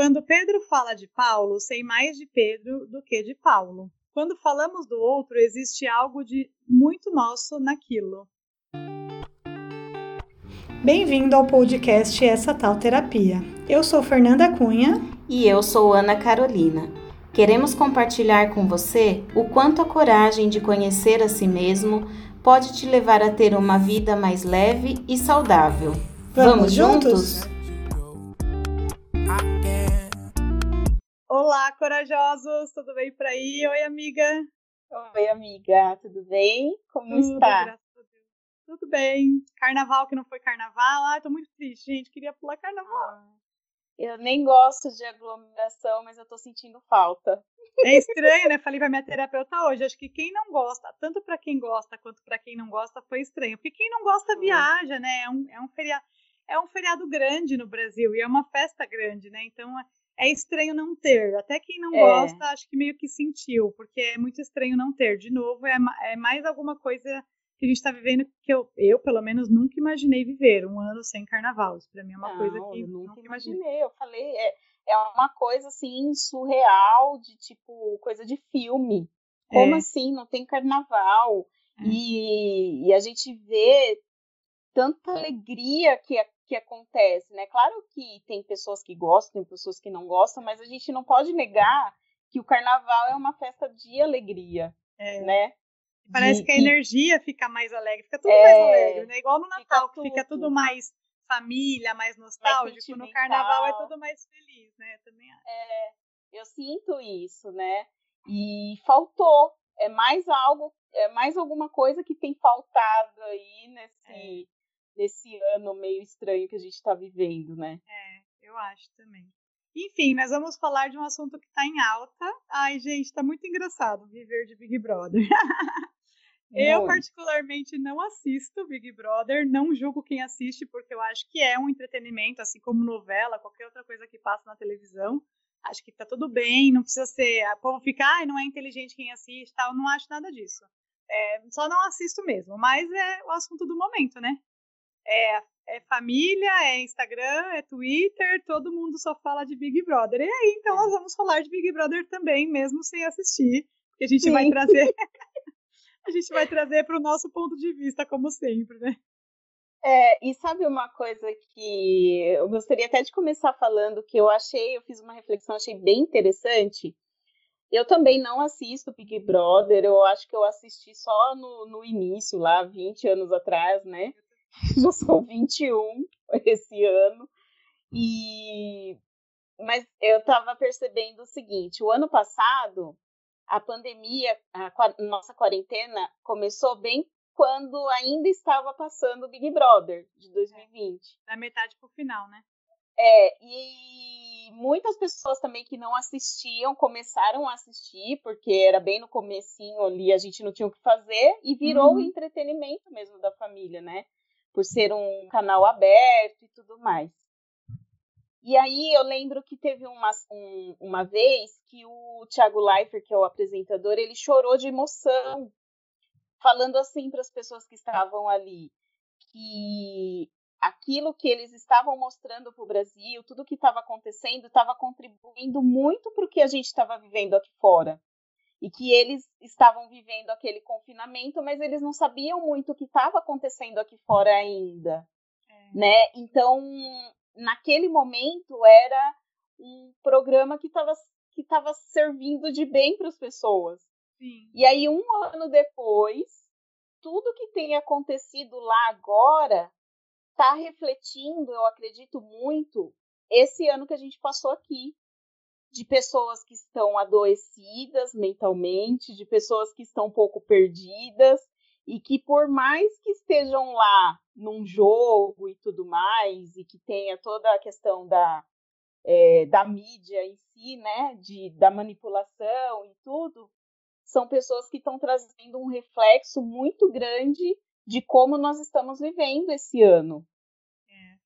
Quando Pedro fala de Paulo, sei mais de Pedro do que de Paulo. Quando falamos do outro, existe algo de muito nosso naquilo. Bem-vindo ao podcast Essa Tal Terapia. Eu sou Fernanda Cunha. E eu sou Ana Carolina. Queremos compartilhar com você o quanto a coragem de conhecer a si mesmo pode te levar a ter uma vida mais leve e saudável. Vamos, Vamos juntos? Olá, corajosos, tudo bem por aí? Oi, amiga. Oi, amiga, tudo bem? Como tudo, está? Tudo bem. Carnaval que não foi carnaval. Ai, tô muito triste, gente. Queria pular carnaval. Ah, eu nem gosto de aglomeração, mas eu tô sentindo falta. É estranho, né? Falei pra minha terapeuta hoje. Acho que quem não gosta, tanto para quem gosta quanto para quem não gosta, foi estranho. Porque quem não gosta viaja, né? É um, é um feriado. É um feriado grande no Brasil e é uma festa grande, né? Então é estranho não ter. Até quem não é. gosta, acho que meio que sentiu, porque é muito estranho não ter. De novo, é, é mais alguma coisa que a gente está vivendo que eu, eu, pelo menos, nunca imaginei viver um ano sem carnaval. Isso para mim é uma não, coisa que eu nunca, nunca imaginei. imaginei. Eu falei, é, é uma coisa assim surreal, de tipo, coisa de filme. Como é. assim? Não tem carnaval. É. E, e a gente vê tanta alegria que, que acontece, né? Claro que tem pessoas que gostam, tem pessoas que não gostam, mas a gente não pode negar que o carnaval é uma festa de alegria, é. né? Parece de, que a energia fica mais alegre, fica tudo é, mais alegre, né? Igual no Natal, fica que fica tudo mais família, mais nostálgico, mais no carnaval é tudo mais feliz, né? Também acho. É, eu sinto isso, né? E faltou. É mais algo, é mais alguma coisa que tem faltado aí nesse, desse ano meio estranho que a gente está vivendo, né? É, eu acho também. Enfim, nós vamos falar de um assunto que está em alta. Ai, gente, está muito engraçado viver de Big Brother. eu, particularmente, não assisto Big Brother, não julgo quem assiste, porque eu acho que é um entretenimento, assim como novela, qualquer outra coisa que passa na televisão. Acho que tá tudo bem, não precisa ser. A povo fica, ai, não é inteligente quem assiste, tal. Não acho nada disso. É, só não assisto mesmo, mas é o assunto do momento, né? É, é família, é Instagram, é Twitter, todo mundo só fala de Big Brother. E aí, então, nós vamos falar de Big Brother também, mesmo sem assistir, porque a gente Sim. vai trazer. a gente vai trazer para o nosso ponto de vista, como sempre, né? É, e sabe uma coisa que eu gostaria até de começar falando que eu achei, eu fiz uma reflexão, achei bem interessante. Eu também não assisto Big Brother, eu acho que eu assisti só no, no início, lá, 20 anos atrás, né? Já são 21 esse ano. E mas eu estava percebendo o seguinte, o ano passado a pandemia, a nossa quarentena começou bem quando ainda estava passando o Big Brother de 2020. Da metade para o final, né? É, e muitas pessoas também que não assistiam começaram a assistir, porque era bem no comecinho ali, a gente não tinha o que fazer, e virou uhum. o entretenimento mesmo da família, né? Por ser um canal aberto e tudo mais. E aí eu lembro que teve uma, um, uma vez que o Thiago Leifert, que é o apresentador, ele chorou de emoção, falando assim para as pessoas que estavam ali, que aquilo que eles estavam mostrando para o Brasil, tudo que estava acontecendo, estava contribuindo muito para o que a gente estava vivendo aqui fora e que eles estavam vivendo aquele confinamento, mas eles não sabiam muito o que estava acontecendo aqui fora ainda, é. né? Então, naquele momento era um programa que estava que estava servindo de bem para as pessoas. Sim. E aí um ano depois, tudo que tem acontecido lá agora está refletindo, eu acredito muito, esse ano que a gente passou aqui de pessoas que estão adoecidas mentalmente, de pessoas que estão um pouco perdidas e que por mais que estejam lá num jogo e tudo mais e que tenha toda a questão da é, da mídia em si, né, de da manipulação e tudo, são pessoas que estão trazendo um reflexo muito grande de como nós estamos vivendo esse ano,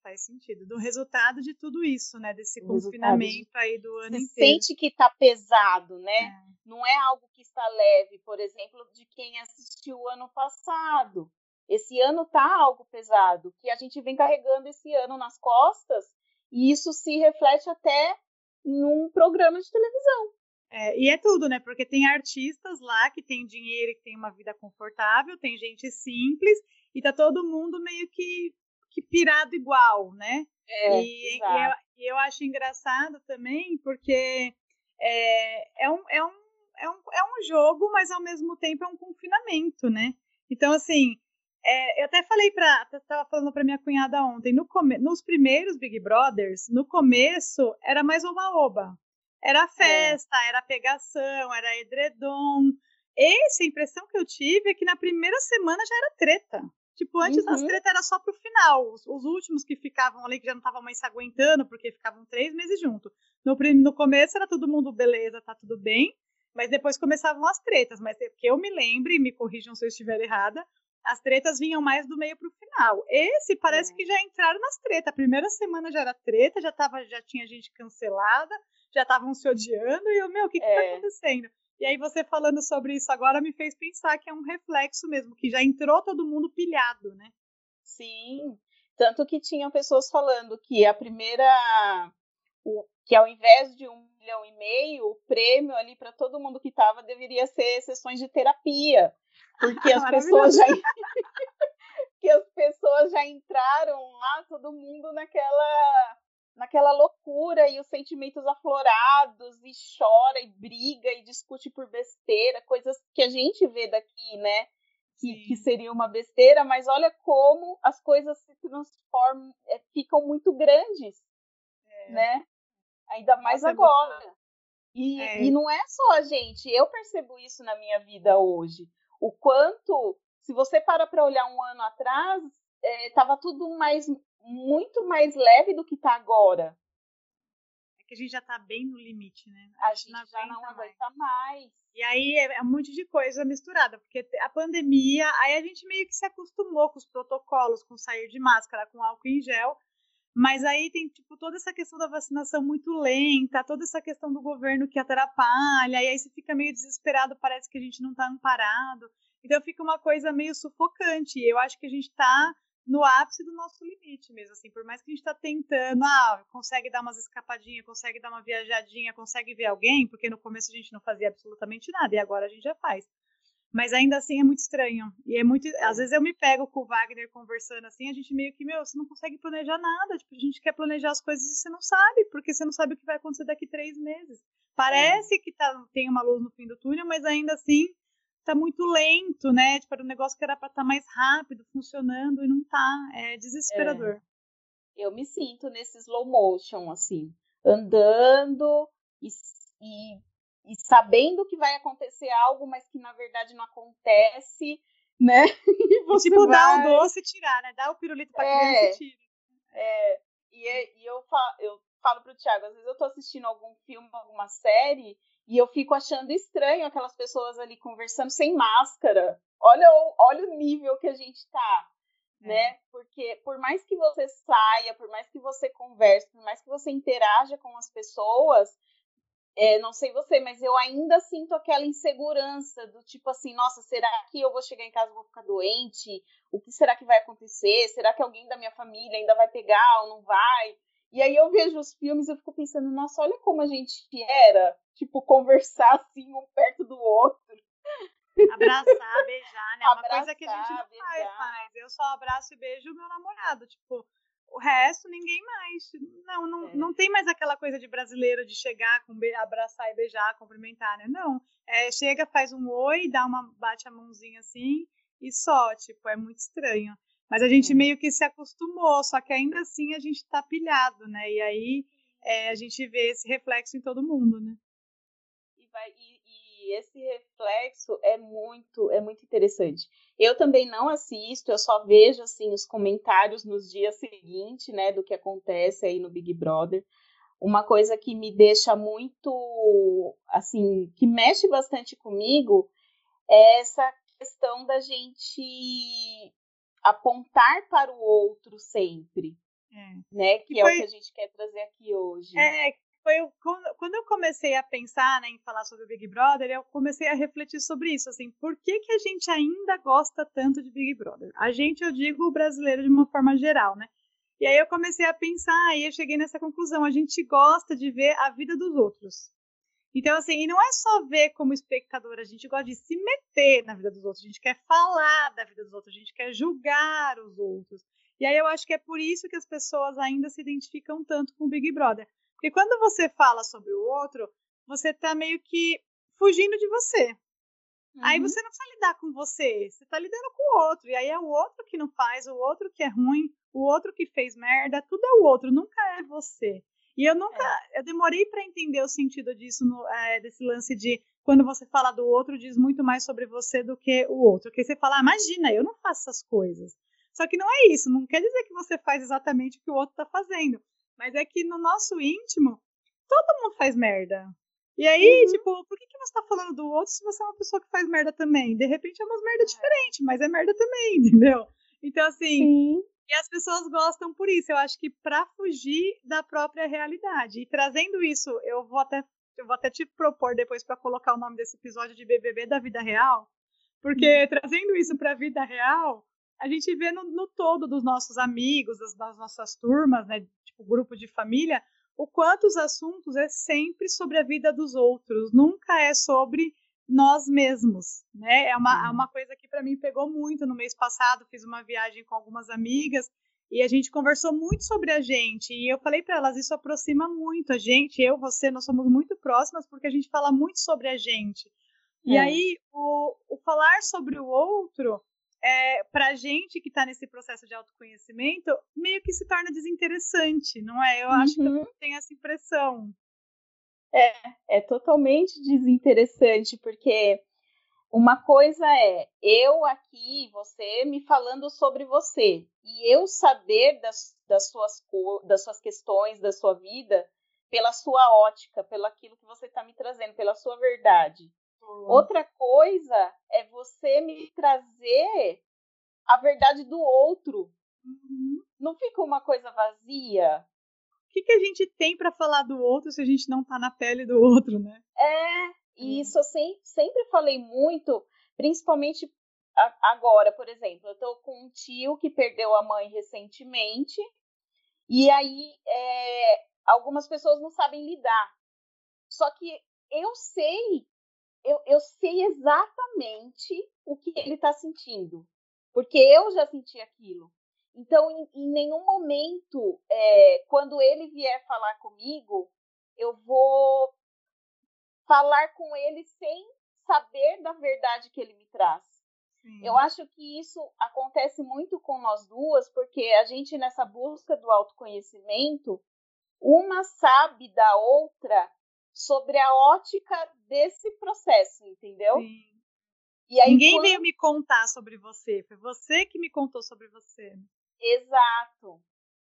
faz sentido. Do resultado de tudo isso, né? Desse o confinamento de... aí do ano Você inteiro. sente que está pesado, né? É. Não é algo que está leve, por exemplo, de quem assistiu o ano passado. Esse ano tá algo pesado, que a gente vem carregando esse ano nas costas, e isso se reflete até num programa de televisão. É, e é tudo, né? Porque tem artistas lá que tem dinheiro e que tem uma vida confortável, tem gente simples, e tá todo mundo meio que, que pirado igual, né? É, e, e, eu, eu acho engraçado também, porque é, é, um, é, um, é, um, é um jogo, mas ao mesmo tempo é um confinamento, né? Então, assim, é, eu até falei para, estava falando para minha cunhada ontem, no come, nos primeiros Big Brothers, no começo era mais oba-oba. Era é. festa, é. era pegação, era edredom. Essa a impressão que eu tive é que na primeira semana já era treta. Tipo, antes uhum. as tretas era só pro final. Os, os, últimos que ficavam ali, que já não estavam mais se aguentando, porque ficavam três meses junto. No, no começo era todo mundo beleza, tá tudo bem. Mas depois começavam as tretas. Mas é que eu me lembre, me corrijam se eu estiver errada, as tretas vinham mais do meio pro final. Esse parece é. que já entraram nas tretas. A primeira semana já era treta, já, tava, já tinha gente cancelada, já estavam se odiando, e eu, meu, o que, que tá é. tá acontecendo? E aí você falando sobre isso agora me fez pensar que é um reflexo mesmo, que já entrou todo mundo pilhado, né? Sim. Tanto que tinham pessoas falando que a primeira. Que ao invés de um milhão e meio, o prêmio ali para todo mundo que estava deveria ser sessões de terapia. Porque as pessoas já. que as pessoas já entraram lá, todo mundo naquela naquela loucura e os sentimentos aflorados e chora e briga e discute por besteira, coisas que a gente vê daqui, né? Que, que seria uma besteira, mas olha como as coisas se transformam, é, ficam muito grandes, é. né? Ainda mais Nossa, é agora. E, é. e não é só a gente, eu percebo isso na minha vida hoje. O quanto, se você para para olhar um ano atrás, estava é, tudo mais muito mais leve do que está agora. É que a gente já está bem no limite, né? A, a gente, gente já não aguenta mais. mais. E aí é, é um monte de coisa misturada, porque a pandemia, aí a gente meio que se acostumou com os protocolos, com sair de máscara, com álcool em gel, mas aí tem, tipo, toda essa questão da vacinação muito lenta, toda essa questão do governo que atrapalha, e aí você fica meio desesperado, parece que a gente não está amparado. Então fica uma coisa meio sufocante. Eu acho que a gente está no ápice do nosso limite mesmo, assim, por mais que a gente está tentando, ah, consegue dar umas escapadinhas, consegue dar uma viajadinha, consegue ver alguém, porque no começo a gente não fazia absolutamente nada, e agora a gente já faz. Mas ainda assim é muito estranho. E é muito. Às vezes eu me pego com o Wagner conversando assim, a gente meio que, meu, você não consegue planejar nada. Tipo, a gente quer planejar as coisas e você não sabe, porque você não sabe o que vai acontecer daqui três meses. Parece é. que tá, tem uma luz no fim do túnel, mas ainda assim tá muito lento, né? Tipo, era um negócio que era para estar tá mais rápido, funcionando, e não tá. É desesperador. É. Eu me sinto nesse slow motion, assim, andando e, e, e, sabendo que vai acontecer algo, mas que na verdade não acontece, né? E você tipo, vai... dar o doce e tirar, né? Dá o pirulito pra é, criança e tira. É, e, é, e eu, falo, eu falo pro Thiago, às vezes eu tô assistindo algum filme, alguma série, e eu fico achando estranho aquelas pessoas ali conversando sem máscara. Olha o, olha o nível que a gente tá, é. né? Porque por mais que você saia, por mais que você converse, por mais que você interaja com as pessoas, é, não sei você, mas eu ainda sinto aquela insegurança do tipo assim, nossa, será que eu vou chegar em casa e vou ficar doente? O que será que vai acontecer? Será que alguém da minha família ainda vai pegar ou não vai? E aí eu vejo os filmes e eu fico pensando, nossa, olha como a gente era, tipo, conversar assim, um perto do outro. Abraçar, beijar, né? É uma coisa que a gente não beijar. faz mais. Eu só abraço e beijo o meu namorado, tipo, o resto ninguém mais. Não, não, é. não tem mais aquela coisa de brasileiro de chegar, com abraçar e beijar, cumprimentar, né? Não. É, chega, faz um oi, dá uma, bate a mãozinha assim e só, tipo, é muito estranho. Mas a gente é. meio que se acostumou, só que ainda assim a gente tá pilhado, né? E aí é, a gente vê esse reflexo em todo mundo, né? E, vai, e, e, esse reflexo é muito, é muito interessante. Eu também não assisto, eu só vejo assim os comentários nos dias seguintes, né, do que acontece aí no Big Brother. Uma coisa que me deixa muito, assim, que mexe bastante comigo é essa questão da gente apontar para o outro sempre. É. Né? Que, que foi, é o que a gente quer trazer aqui hoje. É, foi quando eu comecei a pensar né, em falar sobre o Big Brother, eu comecei a refletir sobre isso, assim, por que, que a gente ainda gosta tanto de Big Brother? A gente, eu digo o brasileiro de uma forma geral, né? E aí eu comecei a pensar e eu cheguei nessa conclusão. A gente gosta de ver a vida dos outros. Então, assim, e não é só ver como espectador, a gente gosta de se meter na vida dos outros, a gente quer falar da vida dos outros, a gente quer julgar os outros. E aí eu acho que é por isso que as pessoas ainda se identificam tanto com o Big Brother. Porque quando você fala sobre o outro, você tá meio que fugindo de você. Uhum. Aí você não precisa lidar com você, você tá lidando com o outro. E aí é o outro que não faz, o outro que é ruim, o outro que fez merda, tudo é o outro, nunca é você. E eu nunca, é. eu demorei para entender o sentido disso, no, é, desse lance de quando você fala do outro, diz muito mais sobre você do que o outro. Porque você fala, ah, imagina, eu não faço essas coisas. Só que não é isso, não quer dizer que você faz exatamente o que o outro tá fazendo. Mas é que no nosso íntimo, todo mundo faz merda. E aí, uhum. tipo, por que, que você tá falando do outro se você é uma pessoa que faz merda também? De repente é umas merda é. diferente, mas é merda também, entendeu? Então, assim, Sim. E as pessoas gostam por isso. Eu acho que para fugir da própria realidade. E trazendo isso, eu vou até, eu vou até te propor depois para colocar o nome desse episódio de BBB da vida real. Porque uhum. trazendo isso para a vida real, a gente vê no, no todo dos nossos amigos, das, das, nossas turmas, né, tipo grupo de família, o quanto os assuntos é sempre sobre a vida dos outros, nunca é sobre nós mesmos, né? É uma, é uma coisa que para mim pegou muito no mês passado. Fiz uma viagem com algumas amigas e a gente conversou muito sobre a gente. E eu falei para elas: isso aproxima muito a gente. Eu, você, nós somos muito próximas porque a gente fala muito sobre a gente. É. E aí, o, o, falar sobre o outro, é, para a gente que está nesse processo de autoconhecimento, meio que se torna desinteressante, não é? Eu uhum. acho que eu uhum. tenho essa impressão. É, é totalmente desinteressante, porque uma coisa é eu aqui, você me falando sobre você, e eu saber das, das, suas, das suas questões, da sua vida, pela sua ótica, pelo aquilo que você está me trazendo, pela sua verdade. Uhum. Outra coisa é você me trazer a verdade do outro. Uhum. Não fica uma coisa vazia? Que, que a gente tem para falar do outro se a gente não tá na pele do outro, né? É, e isso eu sempre, sempre falei muito, principalmente agora, por exemplo, eu tô com um tio que perdeu a mãe recentemente, e aí é, algumas pessoas não sabem lidar. Só que eu sei, eu, eu sei exatamente o que ele tá sentindo. Porque eu já senti aquilo. Então, em, em nenhum momento, é, quando ele vier falar comigo, eu vou falar com ele sem saber da verdade que ele me traz. Sim. Eu acho que isso acontece muito com nós duas, porque a gente, nessa busca do autoconhecimento, uma sabe da outra sobre a ótica desse processo, entendeu? Sim. E aí, Ninguém quando... veio me contar sobre você, foi você que me contou sobre você. Exato.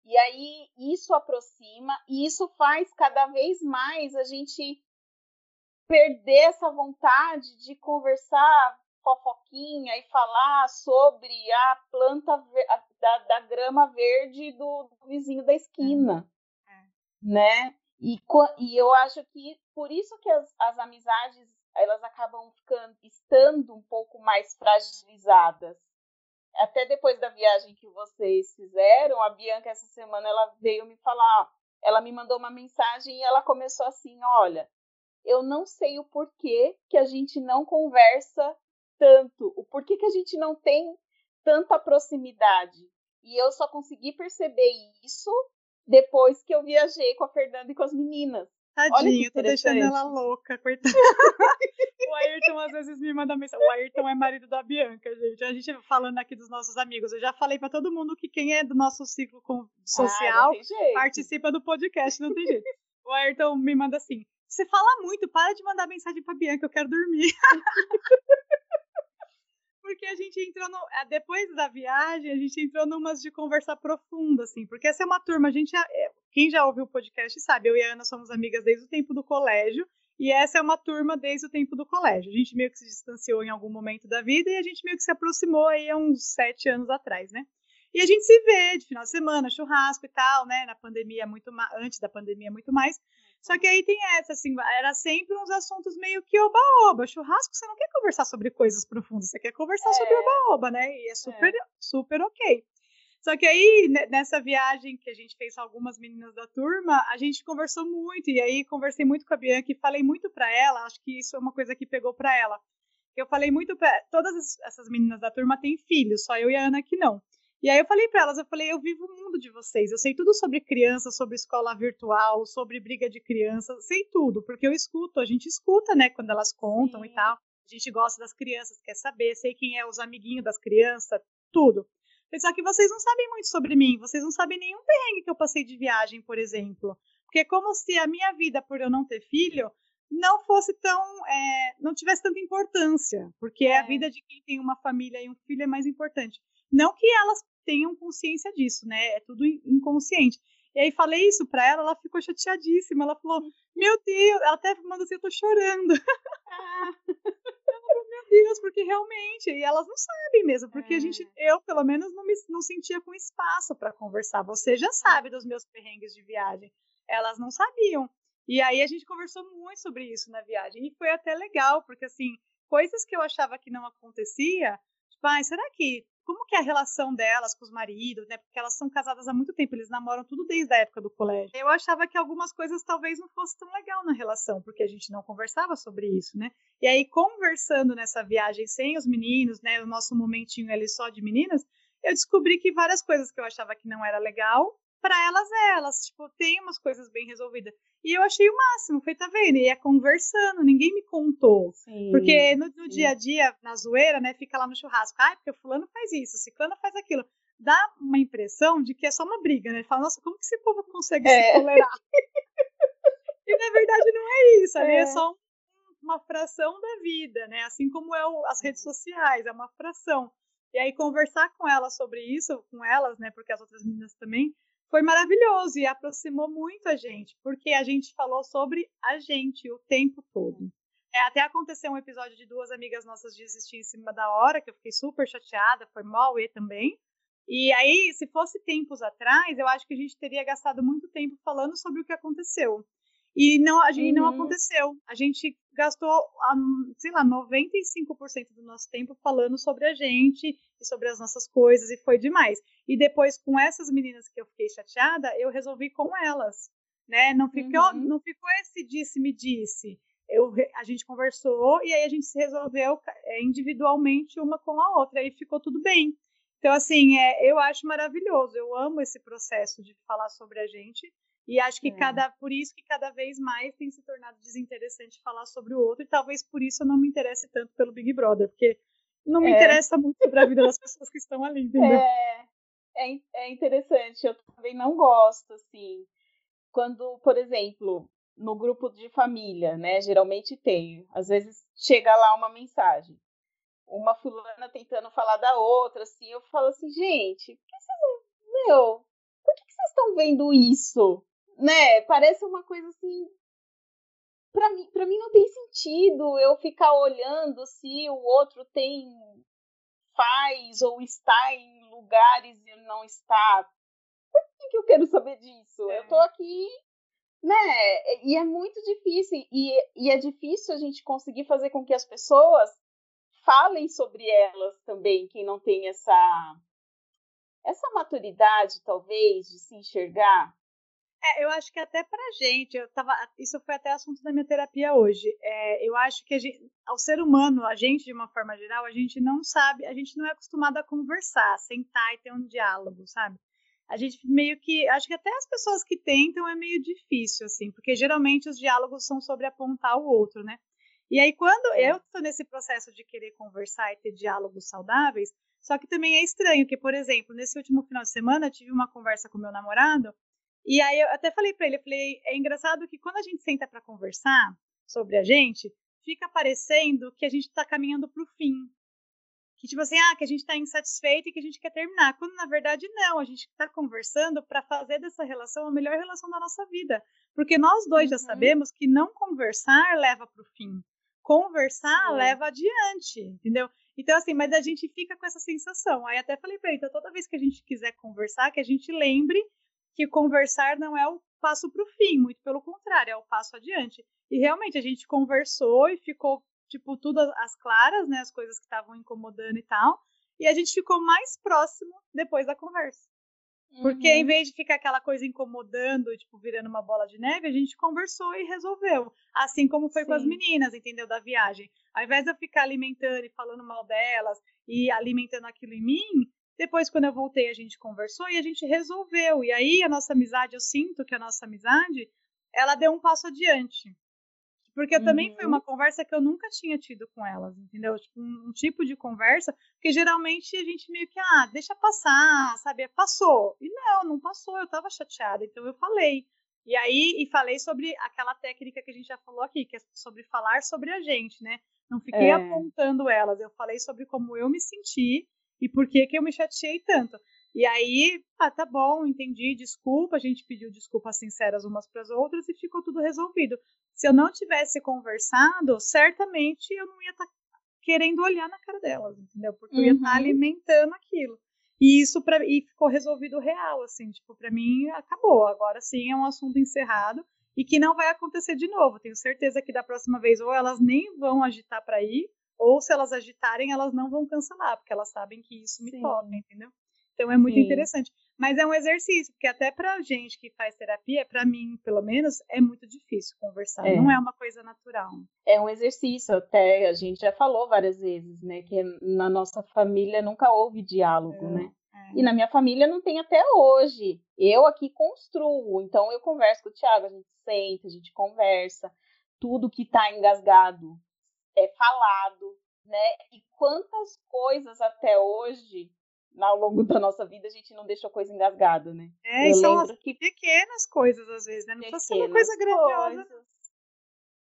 E aí isso aproxima e isso faz cada vez mais a gente perder essa vontade de conversar fofoquinha e falar sobre a planta da, da grama verde do, do, vizinho da esquina, é. É. né? E, e eu acho que por isso que as, as amizades elas acabam ficando estando um pouco mais fragilizadas até depois da viagem que vocês fizeram, a Bianca essa semana ela veio me falar, ela me mandou uma mensagem e ela começou assim, olha, eu não sei o porquê que a gente não conversa tanto, o porquê que a gente não tem tanta proximidade. E eu só consegui perceber isso depois que eu viajei com a Fernanda e com as meninas. Tadinho, tô deixando ela louca, coitada. o Ayrton às vezes me manda mensagem. O Ayrton é marido da Bianca, gente. A gente falando aqui dos nossos amigos. Eu já falei para todo mundo que quem é do nosso ciclo social ah, participa do podcast, não tem jeito. O Ayrton me manda assim: você fala muito, para de mandar mensagem pra Bianca, eu quero dormir. porque a gente entrou no. Eh, depois da viagem, a gente entrou numas de conversa profunda, assim, porque essa é uma turma, a gente. Eh, quem já ouviu o podcast sabe, eu e a Ana somos amigas desde o tempo do colégio, e essa é uma turma desde o tempo do colégio. A gente meio que se distanciou em algum momento da vida e a gente meio que se aproximou aí há uns sete anos atrás, né? E a gente se vê de final de semana, churrasco e tal, né? Na pandemia, muito antes da pandemia, muito mais. Só que aí tem essa, assim, era sempre uns assuntos meio que oba-oba. Churrasco, você não quer conversar sobre coisas profundas, você quer conversar é. sobre oba-oba, né? E é super, é. super ok. Só que aí, nessa viagem que a gente fez com algumas meninas da turma, a gente conversou muito, e aí conversei muito com a Bianca e falei muito para ela, acho que isso é uma coisa que pegou para ela. Eu falei muito para todas essas meninas da turma têm filhos, só eu e a Ana que não. E aí eu falei para elas, eu falei, eu vivo o mundo de vocês, eu sei tudo sobre criança, sobre escola virtual, sobre briga de criança, sei tudo, porque eu escuto, a gente escuta, né, quando elas contam Sim. e tal. A gente gosta das crianças, quer saber, sei quem é os amiguinhos das crianças, tudo. Só que vocês não sabem muito sobre mim, vocês não sabem nenhum perrengue que eu passei de viagem, por exemplo. Porque é como se a minha vida, por eu não ter filho, não fosse tão. É, não tivesse tanta importância. Porque é. a vida de quem tem uma família e um filho é mais importante. Não que elas tenham consciência disso, né? É tudo inconsciente. E aí falei isso pra ela, ela ficou chateadíssima. Ela falou: Meu Deus, ela até mandou assim: Eu tô chorando. Ah. Meu Deus, porque realmente, e elas não sabem mesmo, porque é. a gente, eu pelo menos não me não sentia com espaço para conversar. Você já sabe dos meus perrengues de viagem. Elas não sabiam. E aí a gente conversou muito sobre isso na viagem. E foi até legal, porque assim, coisas que eu achava que não acontecia, tipo, ah, será que como que é a relação delas com os maridos, né? Porque elas são casadas há muito tempo, eles namoram tudo desde a época do colégio. Eu achava que algumas coisas talvez não fossem tão legal na relação, porque a gente não conversava sobre isso, né? E aí, conversando nessa viagem sem os meninos, né? O nosso momentinho ali só de meninas, eu descobri que várias coisas que eu achava que não era legal, para elas é, elas, tipo, tem umas coisas bem resolvidas. E eu achei o máximo, foi, tá vendo? E é conversando, ninguém me contou. Sim, porque no, no dia a dia, na zoeira, né, fica lá no churrasco, ah, porque o fulano faz isso, o ciclano faz aquilo. Dá uma impressão de que é só uma briga, né? Fala, nossa, como que esse povo consegue é. se tolerar? e na verdade não é isso, ali é, é só um, uma fração da vida, né? Assim como é o, as redes sociais, é uma fração. E aí conversar com elas sobre isso, com elas, né? Porque as outras meninas também, foi maravilhoso e aproximou muito a gente, porque a gente falou sobre a gente o tempo todo. É, até aconteceu um episódio de duas amigas nossas desistir em cima da hora, que eu fiquei super chateada, foi mal e também. E aí, se fosse tempos atrás, eu acho que a gente teria gastado muito tempo falando sobre o que aconteceu. E não, a gente uhum. não aconteceu. A gente gastou, sei lá, 95% do nosso tempo falando sobre a gente e sobre as nossas coisas, e foi demais. E depois, com essas meninas que eu fiquei chateada, eu resolvi com elas, né? Não ficou, uhum. não ficou esse disse-me-disse. Eu, a gente conversou e aí a gente se resolveu é, individualmente uma com a outra, e ficou tudo bem. Então, assim, é, eu acho maravilhoso, eu amo esse processo de falar sobre a gente, e acho que é. cada, por isso que cada vez mais tem se tornado desinteressante falar sobre o outro, e talvez por isso eu não me interesse tanto pelo Big Brother, porque não me é. interessa muito sobre a vida das pessoas que estão ali, entendeu? É, é, é interessante, eu também não gosto, assim, quando, por exemplo, no grupo de família, né, geralmente tem, às vezes chega lá uma mensagem, uma fulana tentando falar da outra, assim, eu falo assim, gente, por que vocês não, meu, por que vocês estão vendo isso? Né? Parece uma coisa assim. Para mim, para mim não tem sentido eu ficar olhando se o outro tem faz ou está em lugares e não está. Por que, que eu quero saber disso? É. Eu tô aqui, né? E é muito difícil e, e é difícil a gente conseguir fazer com que as pessoas falem sobre elas também, quem não tem essa essa maturidade talvez de se enxergar é, eu acho que até pra gente, eu tava, isso foi até assunto da minha terapia hoje. É, eu acho que a gente, ao ser humano, a gente de uma forma geral, a gente não sabe, a gente não é acostumado a conversar, sentar e ter um diálogo, sabe? A gente meio que, acho que até as pessoas que tentam é meio difícil, assim, porque geralmente os diálogos são sobre apontar o outro, né? E aí, quando é. eu estou nesse processo de querer conversar e ter diálogos saudáveis, só que também é estranho que, por exemplo, nesse último final de semana, eu tive uma conversa com meu namorado e aí eu até falei para ele, eu falei, é engraçado que quando a gente senta para conversar sobre a gente, fica parecendo que a gente está caminhando para o fim. Que tipo assim, ah, que a gente está insatisfeito e que a gente quer terminar. Quando na verdade não, a gente está conversando para fazer dessa relação a melhor relação da nossa vida. Porque nós dois uhum. já sabemos que não conversar leva para o fim. Conversar leva adiante, entendeu? Então, assim, mas a gente fica com essa sensação. Aí até falei para ele, então toda vez que a gente quiser conversar, que a gente lembre que conversar não é o passo para o fim, muito pelo contrário, é o passo adiante. E realmente a gente conversou e ficou, tipo, tudo às claras, né? As coisas que estavam incomodando e tal. E a gente ficou mais próximo depois da conversa. Porque uhum. em vez de ficar aquela coisa incomodando, tipo, virando uma bola de neve, a gente conversou e resolveu. Assim como foi Sim. com as meninas, entendeu? Da viagem. Ao invés de eu ficar alimentando e falando mal delas e alimentando aquilo em mim, depois, quando eu voltei, a gente conversou e a gente resolveu. E aí, a nossa amizade, eu sinto que a nossa amizade, ela deu um passo adiante. Porque uhum. também foi uma uhum. conversa que eu nunca tinha tido com elas, entendeu? Tipo, um, um, tipo de conversa, porque geralmente a gente meio que, ah, deixa passar, sabe? Passou. E não, não passou, eu tava chateada, então eu falei. E aí, e falei sobre aquela técnica que a gente já falou aqui, que é sobre falar sobre a gente, né? Não fiquei é. apontando elas, eu falei sobre como eu me senti e por que que eu me chateei tanto. E aí, ah, tá bom, entendi, desculpa, a gente pediu desculpas sinceras umas para as outras e ficou tudo resolvido. Se eu não tivesse conversado, certamente eu não ia estar tá querendo olhar na cara delas, entendeu? Porque uhum. eu ia estar tá alimentando aquilo. E isso para e ficou resolvido real, assim, tipo, para mim acabou. Agora sim é um assunto encerrado e que não vai acontecer de novo. Tenho certeza que da próxima vez ou elas nem vão agitar para ir, ou se elas agitarem, elas não vão cancelar, porque elas sabem que isso me Sim. toca, entendeu? Então é muito Sim. interessante. Mas é um exercício, porque até pra gente que faz terapia, para mim, pelo menos, é muito difícil conversar. É. Não é uma coisa natural. É um exercício, até a gente já falou várias vezes, né? Que na nossa família nunca houve diálogo, é. né? É. E na minha família não tem até hoje. Eu aqui construo, então eu converso com o Thiago, a gente senta, a gente conversa. Tudo que tá engasgado é falado, né? E quantas coisas até hoje ao longo da nossa vida a gente não deixou coisa engasgada, né? É, eu são as que... pequenas coisas às vezes, né? Não precisa ser uma coisa grandiosa.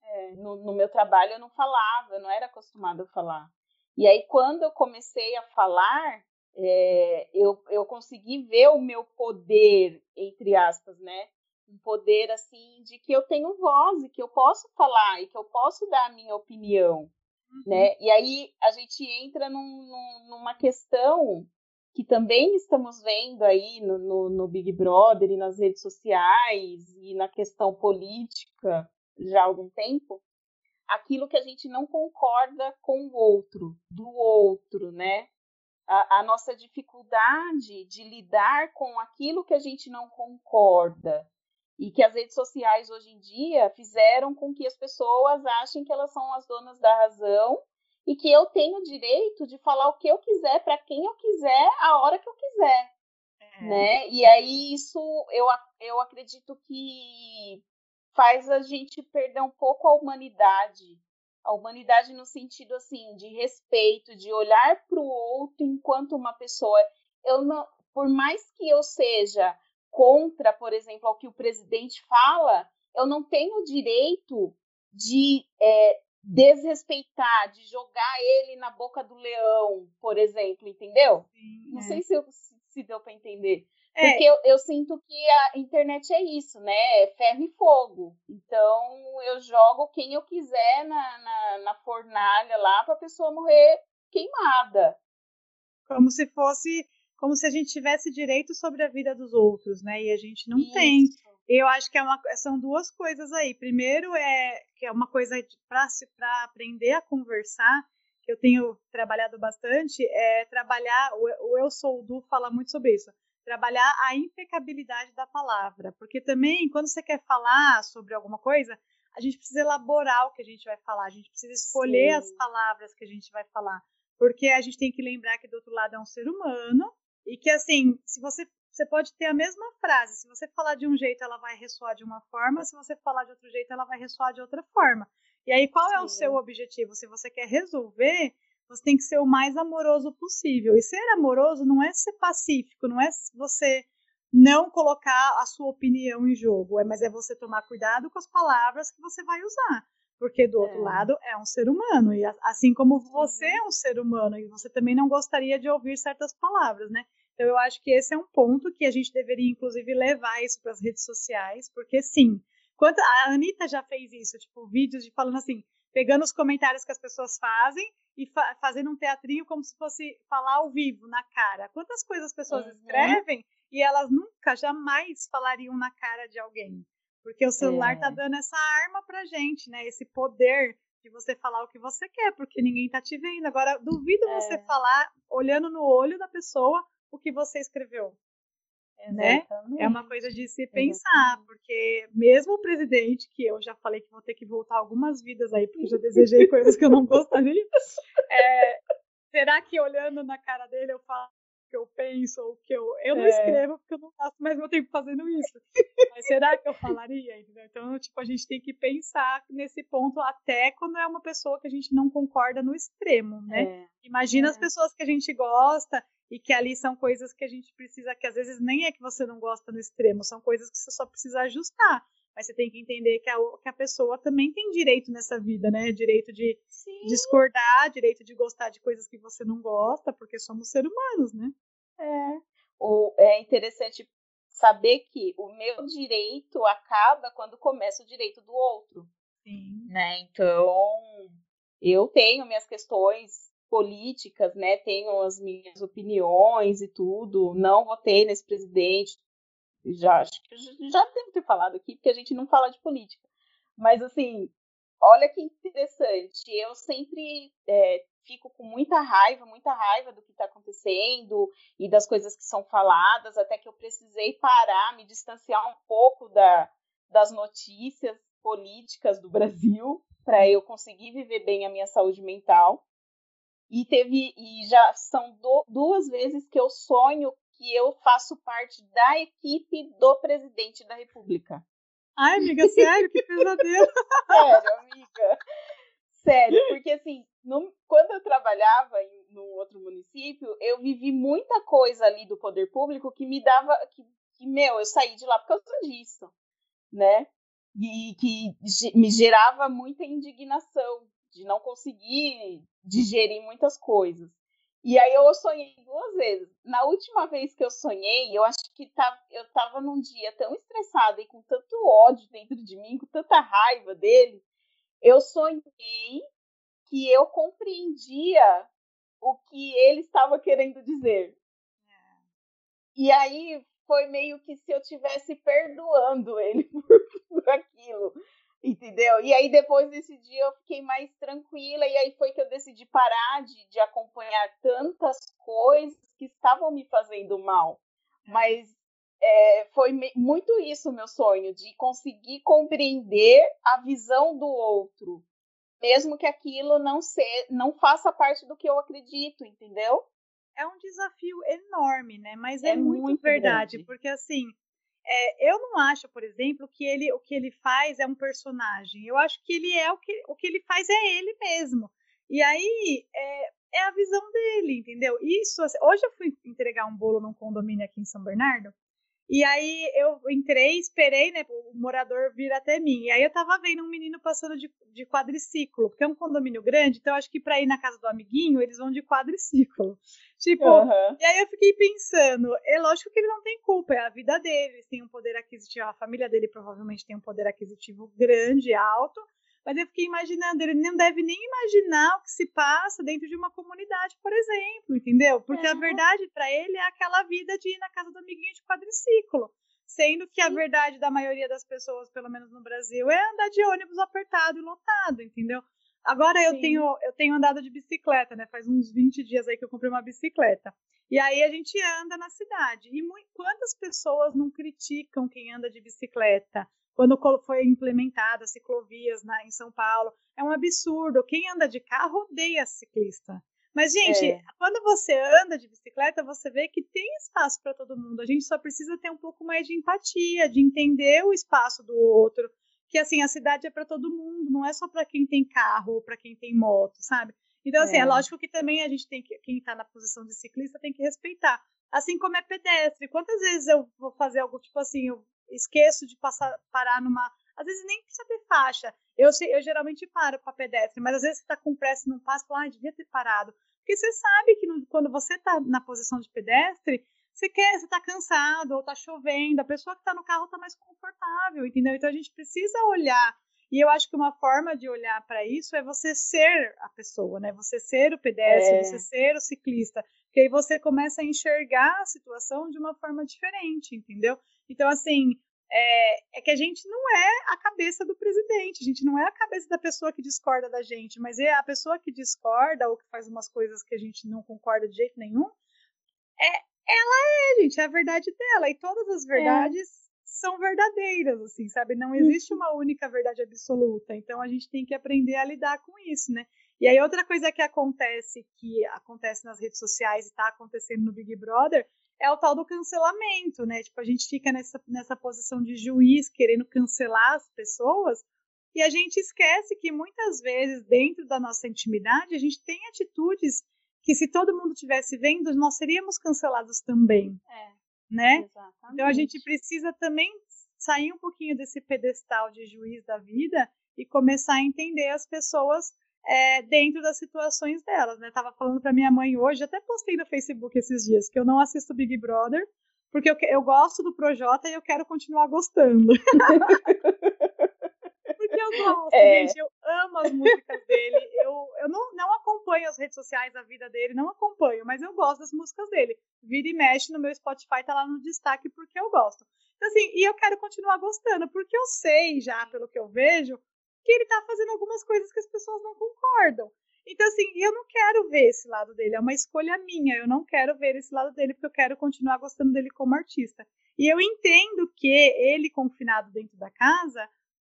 É, no, no, meu trabalho eu não falava, eu não era acostumada a falar. E aí quando eu comecei a falar, é, eu, eu consegui ver o meu poder, entre aspas, né? Um poder assim de que eu tenho voz e que eu posso falar e que eu posso dar a minha opinião. Uhum. Né? E aí a gente entra num, num, numa questão que também estamos vendo aí no, no, no, Big Brother e nas redes sociais e na questão política já há algum tempo, aquilo que a gente não concorda com o outro, do outro, né? A, a nossa dificuldade de lidar com aquilo que a gente não concorda e que as redes sociais hoje em dia fizeram com que as pessoas achem que elas são as donas da razão e que eu tenho o direito de falar o que eu quiser para quem eu quiser a hora que eu quiser, é. né? E aí isso eu, eu acredito que faz a gente perder um pouco a humanidade, a humanidade no sentido assim de respeito, de olhar para o outro enquanto uma pessoa. Eu não, por mais que eu seja contra, por exemplo, ao que o presidente fala, eu não tenho o direito de é, desrespeitar, de jogar ele na boca do leão, por exemplo, entendeu? Sim, Não é. sei se, eu, se deu para entender. É. Porque eu, eu, sinto que a internet é isso, né? É ferro e fogo. Então eu jogo quem eu quiser na, na, na fornalha lá para a pessoa morrer queimada. Como se fosse, como se a gente tivesse direito sobre a vida dos outros, né? E a gente não isso. tem. Eu acho que é uma, são duas coisas aí. Primeiro é que é uma coisa para aprender a conversar, que eu tenho trabalhado bastante, é trabalhar, o, Eu Sou o Du fala muito sobre isso, trabalhar a impecabilidade da palavra, porque também quando você quer falar sobre alguma coisa, a gente precisa elaborar o que a gente vai falar, a gente precisa escolher Sim. as palavras que a gente vai falar, porque a gente tem que lembrar que do outro lado é um ser humano e que assim, se você você pode ter a mesma frase. Se você falar de um jeito, ela vai ressoar de uma forma, se você falar de outro jeito, ela vai ressoar de outra forma. E aí, qual Sim. é o seu objetivo? Se você quer resolver, você tem que ser o mais amoroso possível. E ser amoroso não é ser pacífico, não é você não colocar a sua opinião em jogo, é, mas é você tomar cuidado com as palavras que você vai usar. Porque do outro é. lado é um ser humano, e assim como você é um ser humano, e você também não gostaria de ouvir certas palavras, né? Então, eu acho que esse é um ponto que a gente deveria, inclusive, levar isso para as redes sociais, porque sim, quanto, a Anitta já fez isso, tipo, vídeos de falando assim, pegando os comentários que as pessoas fazem e fa fazendo um teatrinho como se fosse falar ao vivo, na cara. Quantas coisas as pessoas uhum. escrevem e elas nunca, jamais falariam na cara de alguém. Porque o celular tá é. tá dando essa arma pra gente, né? Esse poder de você falar o que você quer, porque ninguém tá te vendo. Agora, duvido é. você falar olhando no olho da pessoa o que você escreveu. né? É uma coisa de se pensar, Exatamente. porque mesmo o presidente, que eu já falei que vou ter que voltar algumas vidas aí, porque já desejei coisas que eu não gostaria, é, será que olhando na cara dele eu falo que eu penso ou que eu. Eu não é. escrevo porque eu não gasto mais meu tempo fazendo isso. Mas será que eu falaria? Entendeu? Então, tipo, a gente tem que pensar nesse ponto até quando é uma pessoa que a gente não concorda no extremo, né? É. Imagina é. as pessoas que a gente gosta e que ali são coisas que a gente precisa, que às vezes nem é que você não gosta no extremo, são coisas que você só precisa ajustar. Mas você tem que entender que a, que a pessoa também tem direito nessa vida, né? Direito de Sim. discordar, direito de gostar de coisas que você não gosta, porque somos seres humanos, né? É. O, é interessante saber que o meu direito acaba quando começa o direito do outro. Sim. Né? Então, eu tenho minhas questões políticas, né? Tenho as minhas opiniões e tudo. Não votei nesse presidente. Já acho que já devo ter falado aqui, porque a gente não fala de política. Mas assim, olha que interessante. Eu sempre é, fico com muita raiva, muita raiva do que está acontecendo e das coisas que são faladas, até que eu precisei parar, me distanciar um pouco da, das notícias políticas do Brasil para eu conseguir viver bem a minha saúde mental. E teve e já são do, duas vezes que eu sonho que eu faço parte da equipe do presidente da República. Ai, amiga, sério? Que pesadelo. sério, amiga. Sério, porque assim, no, quando eu trabalhava em no outro município, eu vivi muita coisa ali do poder público que me dava. Que, que meu, eu saí de lá por causa disso, né? E que me gerava muita indignação de não conseguir digerir muitas coisas. E aí eu sonhei duas vezes. Na última vez que eu sonhei, eu acho que tá, eu estava num dia tão estressada e com tanto ódio dentro de mim, com tanta raiva dele, eu sonhei que eu compreendia o que ele estava querendo dizer. E aí foi meio que se eu tivesse perdoando ele por, por aquilo entendeu? E aí depois desse dia eu fiquei mais tranquila e aí foi que eu decidi parar de, de acompanhar tantas coisas que estavam me fazendo mal. Mas é, foi muito isso o meu sonho, de conseguir compreender a visão do outro, mesmo que aquilo não, ser, não faça parte do que eu acredito, entendeu? É um desafio enorme, né? Mas é, é muito, muito, verdade, grande. porque assim, é, eu não acho, por exemplo, que ele, o que ele faz é um personagem. Eu acho que ele é o que, o que ele faz é ele mesmo. E aí é, é a visão dele, entendeu? Isso, assim, hoje eu fui entregar um bolo num condomínio aqui em São Bernardo. E aí eu entrei, esperei, né, o morador vir até mim. E aí eu tava vendo um menino passando de, de quadriciclo, porque é um condomínio grande, então eu acho que para ir na casa do amiguinho, eles vão de quadriciclo. Tipo, uhum. e aí eu fiquei pensando, é lógico que ele não tem culpa, é a vida dele, eles têm um poder aquisitivo, a família dele provavelmente tem um poder aquisitivo grande, alto, mas eu fiquei imaginando, ele não deve nem imaginar o que se passa dentro de uma comunidade, por exemplo, entendeu? Porque a verdade para ele é aquela vida de ir na casa do amiguinho de quadriciclo. Sendo que a verdade da maioria das pessoas, pelo menos no Brasil, é andar de ônibus apertado e lotado, entendeu? Agora eu tenho, eu tenho andado de bicicleta, né? Faz uns 20 dias aí que eu comprei uma bicicleta. E aí a gente anda na cidade. E muito, quantas pessoas não criticam quem anda de bicicleta? quando foi implementada ciclovias na, em São Paulo. É um absurdo. Quem anda de carro odeia ciclista. Mas, gente, é. quando você anda de bicicleta, você vê que tem espaço para todo mundo. A gente só precisa ter um pouco mais de empatia, de entender o espaço do outro. Que, assim, a cidade é para todo mundo, não é só para quem tem carro ou para quem tem moto, sabe? Então, assim, é. é lógico que também a gente tem que, quem está na posição de ciclista tem que respeitar. Assim como é pedestre. Quantas vezes eu vou fazer algo tipo assim, eu esqueço de passar, parar numa. Às vezes nem precisa ter faixa. Eu, eu geralmente paro para pedestre, mas às vezes você está com pressa e não passa, fala, ah, devia ter parado. Porque você sabe que no, quando você está na posição de pedestre, você quer, você está cansado ou está chovendo, a pessoa que está no carro está mais confortável, entendeu? Então a gente precisa olhar. E eu acho que uma forma de olhar para isso é você ser a pessoa, né? Você ser o pedestre, é. você ser o ciclista. Porque aí você começa a enxergar a situação de uma forma diferente, entendeu? Então, assim, é, é, que a gente não é a cabeça do presidente, a gente não é a cabeça da pessoa que discorda da gente, mas é a pessoa que discorda ou que faz umas coisas que a gente não concorda de jeito nenhum, é, Ela é, gente, é a verdade dela. E todas as é. verdades é. são verdadeiras, assim, sabe? Não existe uhum. uma única verdade absoluta. Então a gente tem que aprender a lidar com isso, né? E aí outra coisa que acontece, que acontece nas redes sociais e está acontecendo no Big Brother, é o tal do cancelamento, né? Tipo, a gente fica nessa, nessa posição de juiz querendo cancelar as pessoas e a gente esquece que muitas vezes, dentro da nossa intimidade, a gente tem atitudes que se todo mundo tivesse vendo, nós seríamos cancelados também. É, né? Exatamente. Então a gente precisa também sair um pouquinho desse pedestal de juiz da vida e começar a entender as pessoas é, dentro das situações delas, né? Tava falando para minha mãe hoje, até postei no Facebook esses dias, que eu não assisto Big Brother, porque eu, eu gosto do Projota e eu quero continuar gostando. porque eu gosto, é. gente, eu amo as músicas dele, eu, eu não, não acompanho as redes sociais, a vida dele, não acompanho, mas eu gosto das músicas dele. Vira e mexe no meu Spotify, tá lá no destaque porque eu gosto. Então, assim, e eu quero continuar gostando, porque eu sei já, pelo que eu vejo, que ele tá fazendo algumas coisas que as pessoas não concordam. Então, assim, eu não quero ver esse lado dele, é uma escolha minha, eu não quero ver esse lado dele, porque eu quero continuar gostando dele como artista. E eu entendo que ele, confinado dentro da casa,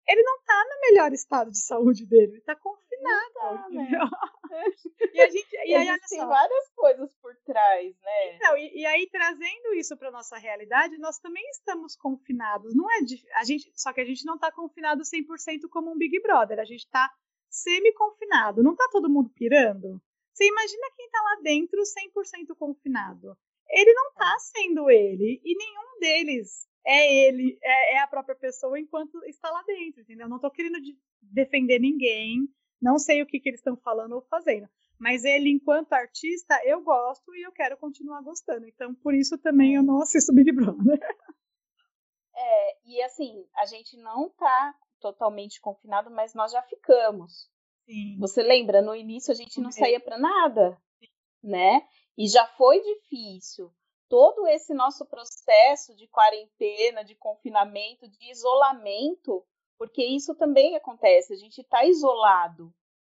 ele não tá no melhor estado de saúde dele, ele tá confinado. Tá, né? e a gente. E aí, tem várias coisas por trás, né? Então, e, e aí, trazendo isso para nossa realidade, nós também estamos confinados. Não é a gente, só que a gente não está confinado 100% como um Big Brother, a gente está semi-confinado. Não tá todo mundo pirando? Você imagina quem está lá dentro 100% confinado. Ele não está sendo ele, e nenhum deles é ele, é, é, a própria pessoa enquanto está lá dentro, entendeu? Não estou querendo de defender ninguém, não sei o que, que eles estão falando ou fazendo. Mas ele, enquanto artista, eu gosto e eu quero continuar gostando. Então, por isso também eu não assisto Big Brother. É, e assim, a gente não tá totalmente confinado, mas nós já ficamos. Sim. Você lembra? No início a gente não saía para nada, Sim. né? E já foi difícil todo esse nosso processo de quarentena, de confinamento, de isolamento, porque isso também acontece, a gente está isolado,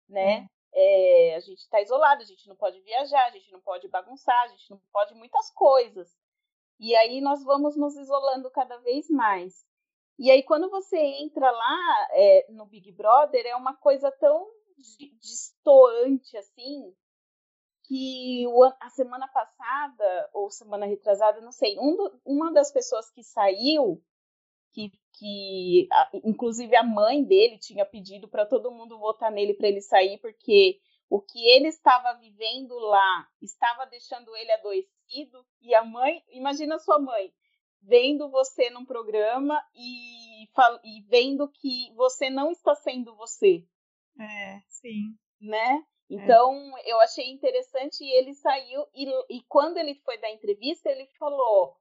né? É, a gente está isolado, a gente não pode viajar, a gente não pode bagunçar, a gente não pode muitas coisas. E aí nós vamos nos isolando cada vez mais. E aí quando você entra lá é, no Big Brother, é uma coisa tão distoante assim, que a semana passada, ou semana retrasada, não sei, um do, uma das pessoas que saiu, que, que a, inclusive a mãe dele tinha pedido para todo mundo votar nele para ele sair, porque o que ele estava vivendo lá estava deixando ele adoecido, e a mãe, imagina sua mãe, vendo você num programa e, e vendo que você não está sendo você. É, sim. Né? É. Então, é. eu achei interessante e ele saiu, e, e quando ele foi dar entrevista, ele falou: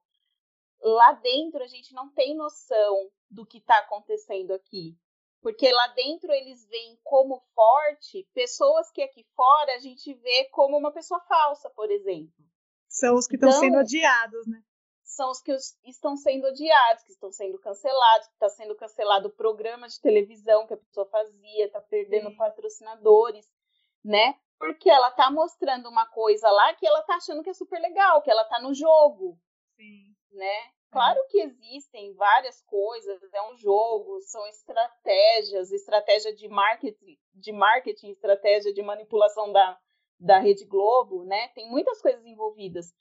lá dentro a gente não tem noção do que está acontecendo aqui. Porque lá dentro eles veem como forte pessoas que aqui fora a gente vê como uma pessoa falsa, por exemplo. São os que estão então, sendo odiados, né? São os que estão sendo odiados, que estão sendo cancelados, que está sendo cancelado o programa de televisão que a pessoa fazia, está perdendo Sim. patrocinadores né? Porque ela tá mostrando uma coisa lá que ela tá achando que é super legal, que ela tá no jogo. Sim. Né? Claro é. que existem várias coisas, é um jogo, são estratégias, estratégia de marketing, de marketing, estratégia de manipulação da, da Rede Globo, né? Tem muitas coisas envolvidas.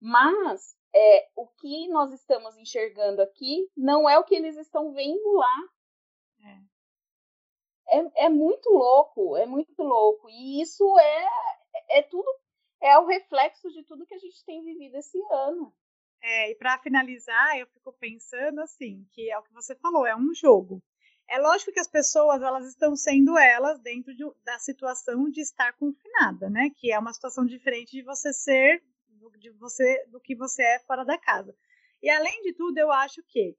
Mas é, o que nós estamos enxergando aqui não é o que eles estão vendo lá. É é, muito louco, é muito louco. E isso é, é tudo, é o reflexo de tudo que a gente tem vivido esse ano. É, e para finalizar, eu fico pensando assim, que é o que você falou, é um jogo. É lógico que as pessoas elas estão sendo elas dentro de, da situação de estar confinada, né? Que é uma situação diferente de você ser de você do que você é fora da casa. E além de tudo, eu acho que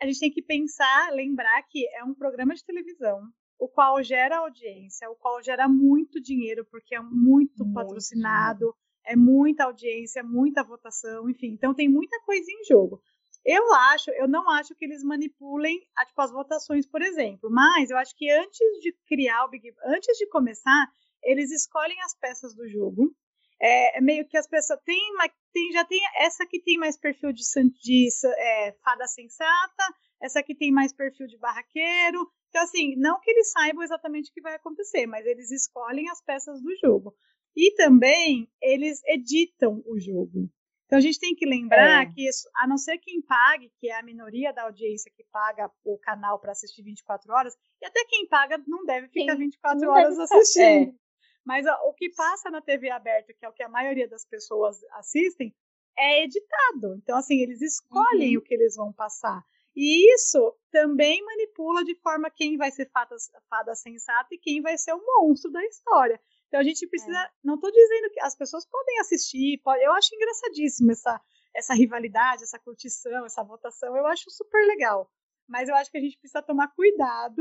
a gente tem que pensar, lembrar que é um programa de televisão, o qual gera audiência, o qual gera muito dinheiro, porque é muito, muito patrocinado, dinheiro. é muita audiência, muita votação, enfim. Então tem muita coisa em jogo. Eu acho, eu não acho que eles manipulem tipo, as votações, por exemplo, mas eu acho que antes de criar o Big antes de começar, eles escolhem as peças do jogo, é, é meio que as pessoas têm, tem, já tem essa que tem mais perfil de, de é, fada sensata, essa aqui tem mais perfil de barraqueiro. Então, assim, não que eles saibam exatamente o que vai acontecer, mas eles escolhem as peças do jogo. E também eles editam o jogo. Então a gente tem que lembrar é. que isso, a não ser quem pague, que é a minoria da audiência que paga o canal para assistir 24 horas, e até quem paga não deve ficar Sim, 24 horas assistindo. É. Mas ó, o que passa na TV aberta, que é o que a maioria das pessoas assistem, é editado. Então, assim, eles escolhem uhum. o que eles vão passar. E isso também manipula de forma quem vai ser fada, fada sensata e quem vai ser o monstro da história. Então a gente precisa. É. Não estou dizendo que as pessoas podem assistir, pode, eu acho engraçadíssimo essa, essa rivalidade, essa curtição, essa votação, eu acho super legal. Mas eu acho que a gente precisa tomar cuidado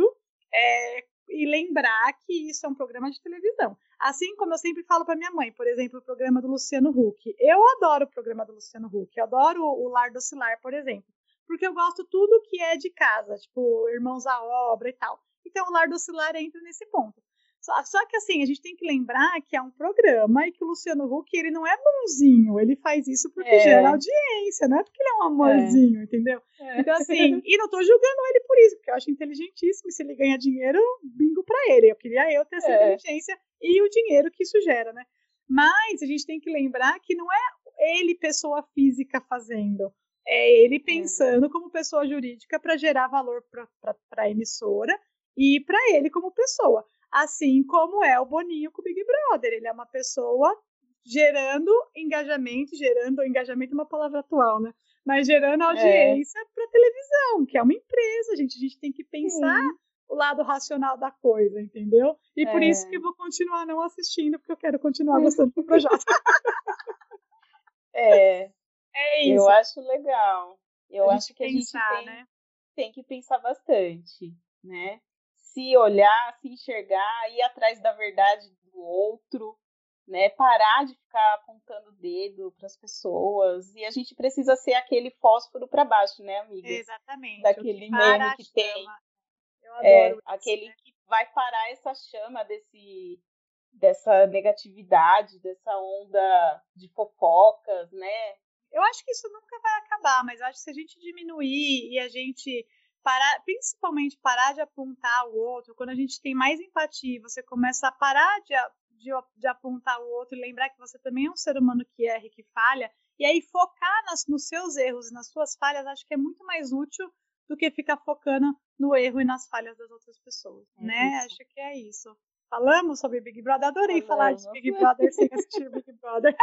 é, e lembrar que isso é um programa de televisão. Assim como eu sempre falo para minha mãe, por exemplo, o programa do Luciano Huck. Eu adoro o programa do Luciano Huck, eu adoro o Lar do Cilar, por exemplo, porque eu gosto tudo que é de casa, tipo Irmãos à Obra e tal. Então o Lar do entra nesse ponto. Só, só, que assim, a gente tem que lembrar que é um programa e que o Luciano Huck, ele não é bonzinho, ele faz isso porque é. gera audiência, não é porque ele é um amorzinho, é. entendeu? É. Então assim, e não tô julgando ele por isso, porque eu acho inteligentíssimo, e se ele ganha dinheiro, bingo pra ele. Eu queria eu ter essa é. inteligência e o dinheiro que isso gera, né? Mas a gente tem que lembrar que não é ele, pessoa física, fazendo. É ele é. pensando como pessoa jurídica para gerar valor para a emissora e para ele como pessoa. Assim como é o Boninho com o Big Brother. Ele é uma pessoa gerando engajamento, gerando engajamento é uma palavra atual, né? Mas gerando é. audiência é. para televisão, que é uma empresa, gente. A gente tem que pensar Sim. o lado racional da coisa, entendeu? E é. por isso que eu vou continuar não assistindo, porque eu quero continuar gostando do projeto. é. É isso. Eu acho legal. Eu acho que pensar, a gente tem, né? tem que pensar bastante, né? se olhar, se enxergar, ir atrás da verdade do outro, né? Parar de ficar apontando o dedo para as pessoas. E a gente precisa ser aquele fósforo para baixo, né, amiga? Exatamente. Daquele meme que tem. Eu adoro é, isso, aquele né? que vai parar essa chama desse dessa negatividade, dessa onda de fofocas, né? Eu acho que isso nunca vai acabar, mas acho que se a gente diminuir e a gente parar, principalmente parar de apontar o outro, quando a gente tem mais empatia, você começa a parar de, de, de apontar o outro e lembrar que você também é um ser humano que erra e que falha, e aí focar nas, nos seus erros e nas suas falhas, acho que é muito mais útil do que ficar focando no erro e nas falhas das outras pessoas, é né? Isso. Acho que é isso. Falamos sobre Big Brother, adorei Falamos. falar de Big Brother sem assistir Big Brother.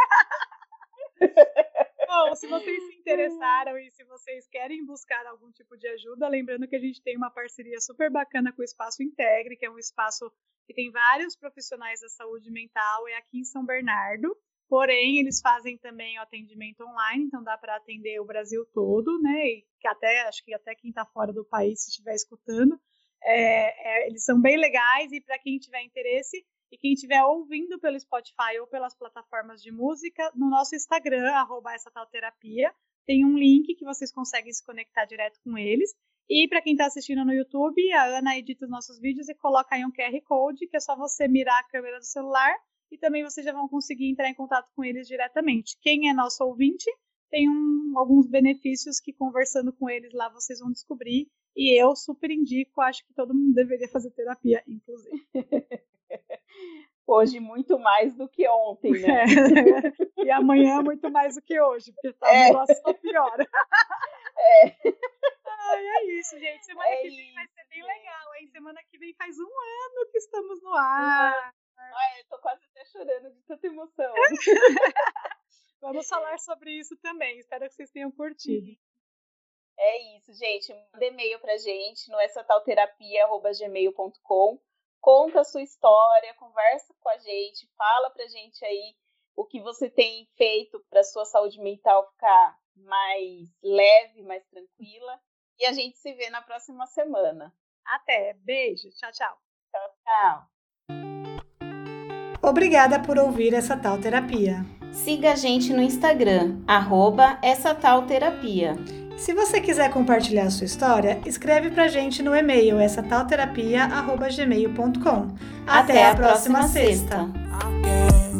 Bom, se vocês se interessaram e se vocês querem buscar algum tipo de ajuda, lembrando que a gente tem uma parceria super bacana com o Espaço Integre, que é um espaço que tem vários profissionais da saúde mental, é aqui em São Bernardo. Porém, eles fazem também o atendimento online, então dá para atender o Brasil todo, né? E que até acho que até quem está fora do país, se estiver escutando, é, é, eles são bem legais e para quem tiver interesse, e quem estiver ouvindo pelo Spotify ou pelas plataformas de música, no nosso Instagram, arroba essa tal terapia, tem um link que vocês conseguem se conectar direto com eles. E para quem está assistindo no YouTube, a Ana edita os nossos vídeos e coloca aí um QR Code, que é só você mirar a câmera do celular e também vocês já vão conseguir entrar em contato com eles diretamente. Quem é nosso ouvinte tem um, alguns benefícios que conversando com eles lá vocês vão descobrir. E eu super indico, acho que todo mundo deveria fazer terapia, inclusive. Hoje muito mais do que ontem, né? É. E amanhã muito mais do que hoje, porque tá, é. o negócio só piora. É. Ai, é isso, gente. Semana é que vem vai ser bem legal, hein? Semana que vem faz um ano que estamos no ar. Ai, eu tô quase até chorando de tanta emoção. Vamos falar sobre isso também. Espero que vocês tenham curtido. É isso, gente. Manda e-mail pra gente no essatalterapia.gmail.com conta a sua história, conversa com a gente, fala pra gente aí o que você tem feito para sua saúde mental ficar mais leve, mais tranquila. E a gente se vê na próxima semana. Até. Beijo. Tchau, tchau. Tchau, tchau. Obrigada por ouvir essa tal terapia. Siga a gente no Instagram, arroba essa tal terapia. Se você quiser compartilhar sua história, escreve pra gente no e-mail essa. Até, Até a próxima, próxima sexta. sexta.